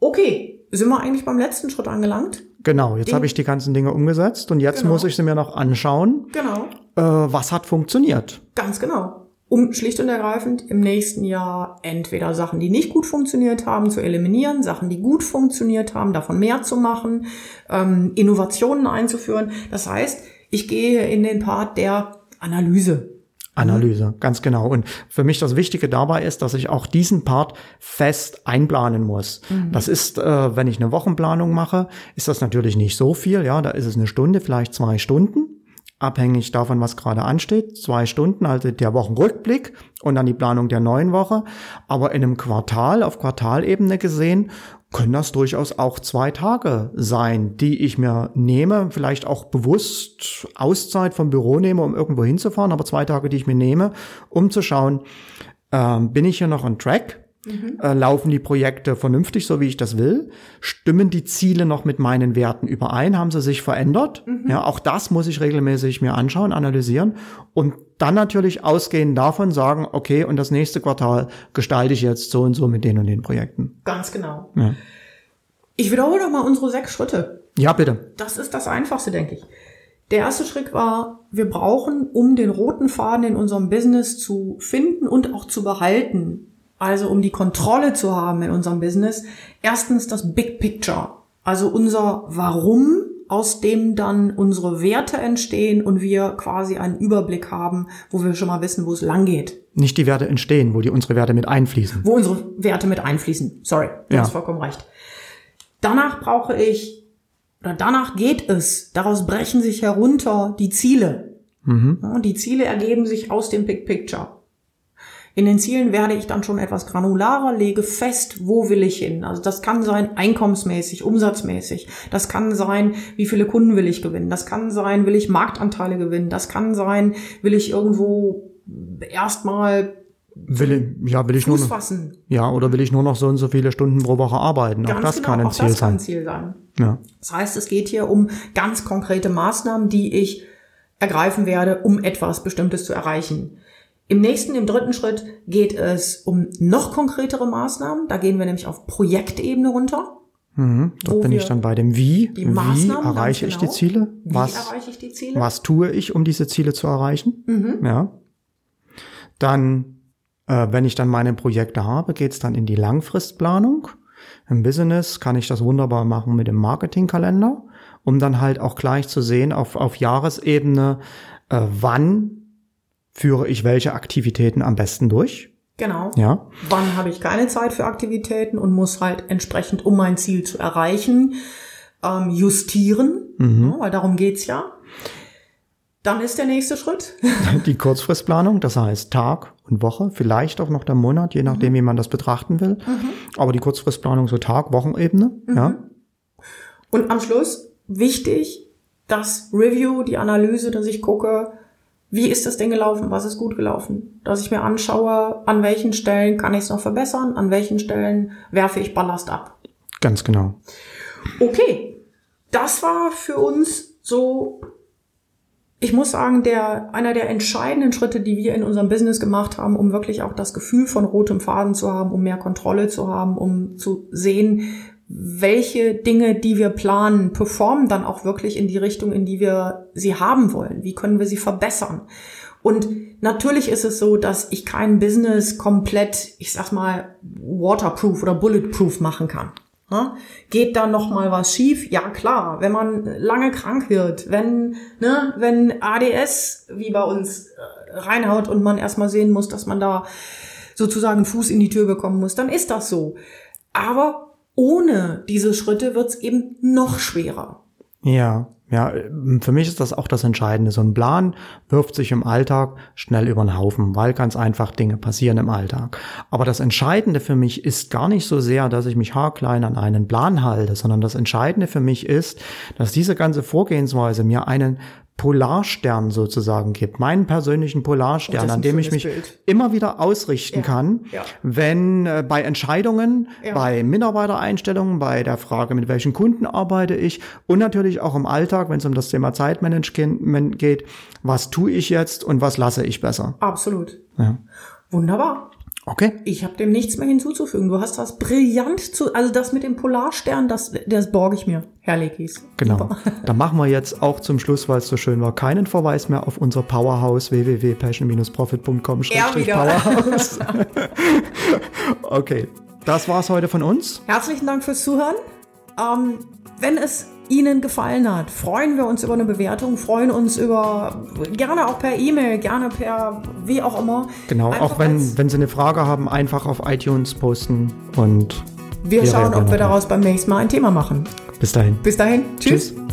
Okay, sind wir eigentlich beim letzten Schritt angelangt? Genau, jetzt habe ich die ganzen Dinge umgesetzt und jetzt genau. muss ich sie mir noch anschauen. Genau. Äh, was hat funktioniert? Ganz genau. Um schlicht und ergreifend im nächsten Jahr entweder Sachen, die nicht gut funktioniert haben, zu eliminieren, Sachen, die gut funktioniert haben, davon mehr zu machen, ähm, Innovationen einzuführen. Das heißt, ich gehe in den Part der Analyse. Analyse, ganz genau. Und für mich das Wichtige dabei ist, dass ich auch diesen Part fest einplanen muss. Mhm. Das ist, äh, wenn ich eine Wochenplanung mache, ist das natürlich nicht so viel. Ja, da ist es eine Stunde, vielleicht zwei Stunden abhängig davon, was gerade ansteht. Zwei Stunden, also der Wochenrückblick und dann die Planung der neuen Woche. Aber in einem Quartal, auf Quartalebene gesehen, können das durchaus auch zwei Tage sein, die ich mir nehme, vielleicht auch bewusst Auszeit vom Büro nehme, um irgendwo hinzufahren, aber zwei Tage, die ich mir nehme, um zu schauen, äh, bin ich hier noch on track? Mhm. Äh, laufen die Projekte vernünftig, so wie ich das will? Stimmen die Ziele noch mit meinen Werten überein? Haben sie sich verändert? Mhm. Ja, auch das muss ich regelmäßig mir anschauen, analysieren und dann natürlich ausgehend davon sagen, okay, und das nächste Quartal gestalte ich jetzt so und so mit den und den Projekten. Ganz genau. Ja. Ich wiederhole noch mal unsere sechs Schritte. Ja, bitte. Das ist das Einfachste, denke ich. Der erste Schritt war, wir brauchen, um den roten Faden in unserem Business zu finden und auch zu behalten, also um die Kontrolle zu haben in unserem Business, erstens das Big Picture, also unser Warum, aus dem dann unsere Werte entstehen und wir quasi einen Überblick haben, wo wir schon mal wissen, wo es lang geht. Nicht die Werte entstehen, wo die unsere Werte mit einfließen. Wo unsere Werte mit einfließen. Sorry, du ja. hast vollkommen recht. Danach brauche ich, oder danach geht es, daraus brechen sich herunter die Ziele. Mhm. Die Ziele ergeben sich aus dem Big Picture. In den Zielen werde ich dann schon etwas granularer, lege fest, wo will ich hin. Also das kann sein einkommensmäßig, umsatzmäßig. Das kann sein, wie viele Kunden will ich gewinnen. Das kann sein, will ich Marktanteile gewinnen. Das kann sein, will ich irgendwo erstmal will ich, ja, will ich nur Fuß noch, fassen. ja, oder will ich nur noch so und so viele Stunden pro Woche arbeiten? auch Ganz das genau, kann ein auch Ziel das kann sein. ein Ziel sein. Ja. Das heißt, es geht hier um ganz konkrete Maßnahmen, die ich ergreifen werde, um etwas Bestimmtes zu erreichen. Im nächsten, im dritten Schritt geht es um noch konkretere Maßnahmen. Da gehen wir nämlich auf Projektebene runter. Mhm. Dort bin ich dann bei dem Wie. Die Wie erreiche ich die genau. Ziele? Wie Was, erreiche ich die Ziele? was tue ich, um diese Ziele zu erreichen? Mhm. Ja. Dann, äh, wenn ich dann meine Projekte habe, geht's dann in die Langfristplanung. Im Business kann ich das wunderbar machen mit dem Marketingkalender, um dann halt auch gleich zu sehen auf, auf Jahresebene, äh, wann führe ich welche Aktivitäten am besten durch. Genau. Ja. Wann habe ich keine Zeit für Aktivitäten und muss halt entsprechend, um mein Ziel zu erreichen, ähm, justieren, Mhm. ja, weil darum geht's ja. Dann ist der nächste Schritt. (laughs) Die Kurzfristplanung, das heißt Tag und Woche, vielleicht auch noch der Monat, je nachdem, wie man das betrachten will. Aber die Kurzfristplanung so Tag, Wochenebene, ja. Und am Schluss wichtig, das Review, die Analyse, dass ich gucke, wie ist das denn gelaufen, was ist gut gelaufen, dass ich mir anschaue, an welchen Stellen kann ich es noch verbessern, an welchen Stellen werfe ich Ballast ab. Ganz genau. Okay, das war für uns so, ich muss sagen, der, einer der entscheidenden Schritte, die wir in unserem Business gemacht haben, um wirklich auch das Gefühl von rotem Faden zu haben, um mehr Kontrolle zu haben, um zu sehen, welche Dinge, die wir planen, performen dann auch wirklich in die Richtung, in die wir sie haben wollen. Wie können wir sie verbessern? Und natürlich ist es so, dass ich kein Business komplett, ich sag mal, waterproof oder bulletproof machen kann. Ja? Geht da noch mal was schief? Ja klar, wenn man lange krank wird, wenn ne, wenn ADS wie bei uns äh, reinhaut und man erstmal sehen muss, dass man da sozusagen Fuß in die Tür bekommen muss, dann ist das so. Aber ohne diese Schritte wird's eben noch schwerer. Ja, ja, für mich ist das auch das Entscheidende. So ein Plan wirft sich im Alltag schnell über den Haufen, weil ganz einfach Dinge passieren im Alltag. Aber das Entscheidende für mich ist gar nicht so sehr, dass ich mich haarklein an einen Plan halte, sondern das Entscheidende für mich ist, dass diese ganze Vorgehensweise mir einen Polarstern sozusagen gibt, meinen persönlichen Polarstern, an dem ich mich Bild. immer wieder ausrichten Ja, kann, ja. wenn äh, bei Entscheidungen, Ja. bei Mitarbeitereinstellungen, bei der Frage, mit welchen Kunden arbeite ich und natürlich auch im Alltag, wenn es um das Thema Zeitmanagement geht, was tue ich jetzt und was lasse ich besser. Absolut. Wunderbar. Okay, Ich habe dem nichts mehr hinzuzufügen. Du hast das brillant zu, also das mit dem Polarstern, das, das borge ich mir, Herr Lekis. genau. Super. (laughs) Da machen wir jetzt auch zum Schluss, weil es so schön war, keinen Verweis mehr auf unser Powerhouse www.passion-profit.com Er. Powerhouse. (laughs) (laughs) okay, das war's heute von uns. Herzlichen Dank fürs Zuhören. Ähm, wenn es Ihnen gefallen hat, freuen wir uns über eine Bewertung, freuen uns über, gerne auch per E-Mail, gerne per wie auch immer. Genau, Einfach auch wenn, wenn Sie eine Frage haben, einfach auf iTunes posten und wir wir schauen, ob wir daraus beim nächsten Mal ein Thema machen. bis dahin. Bis dahin, tschüss. Tschüss.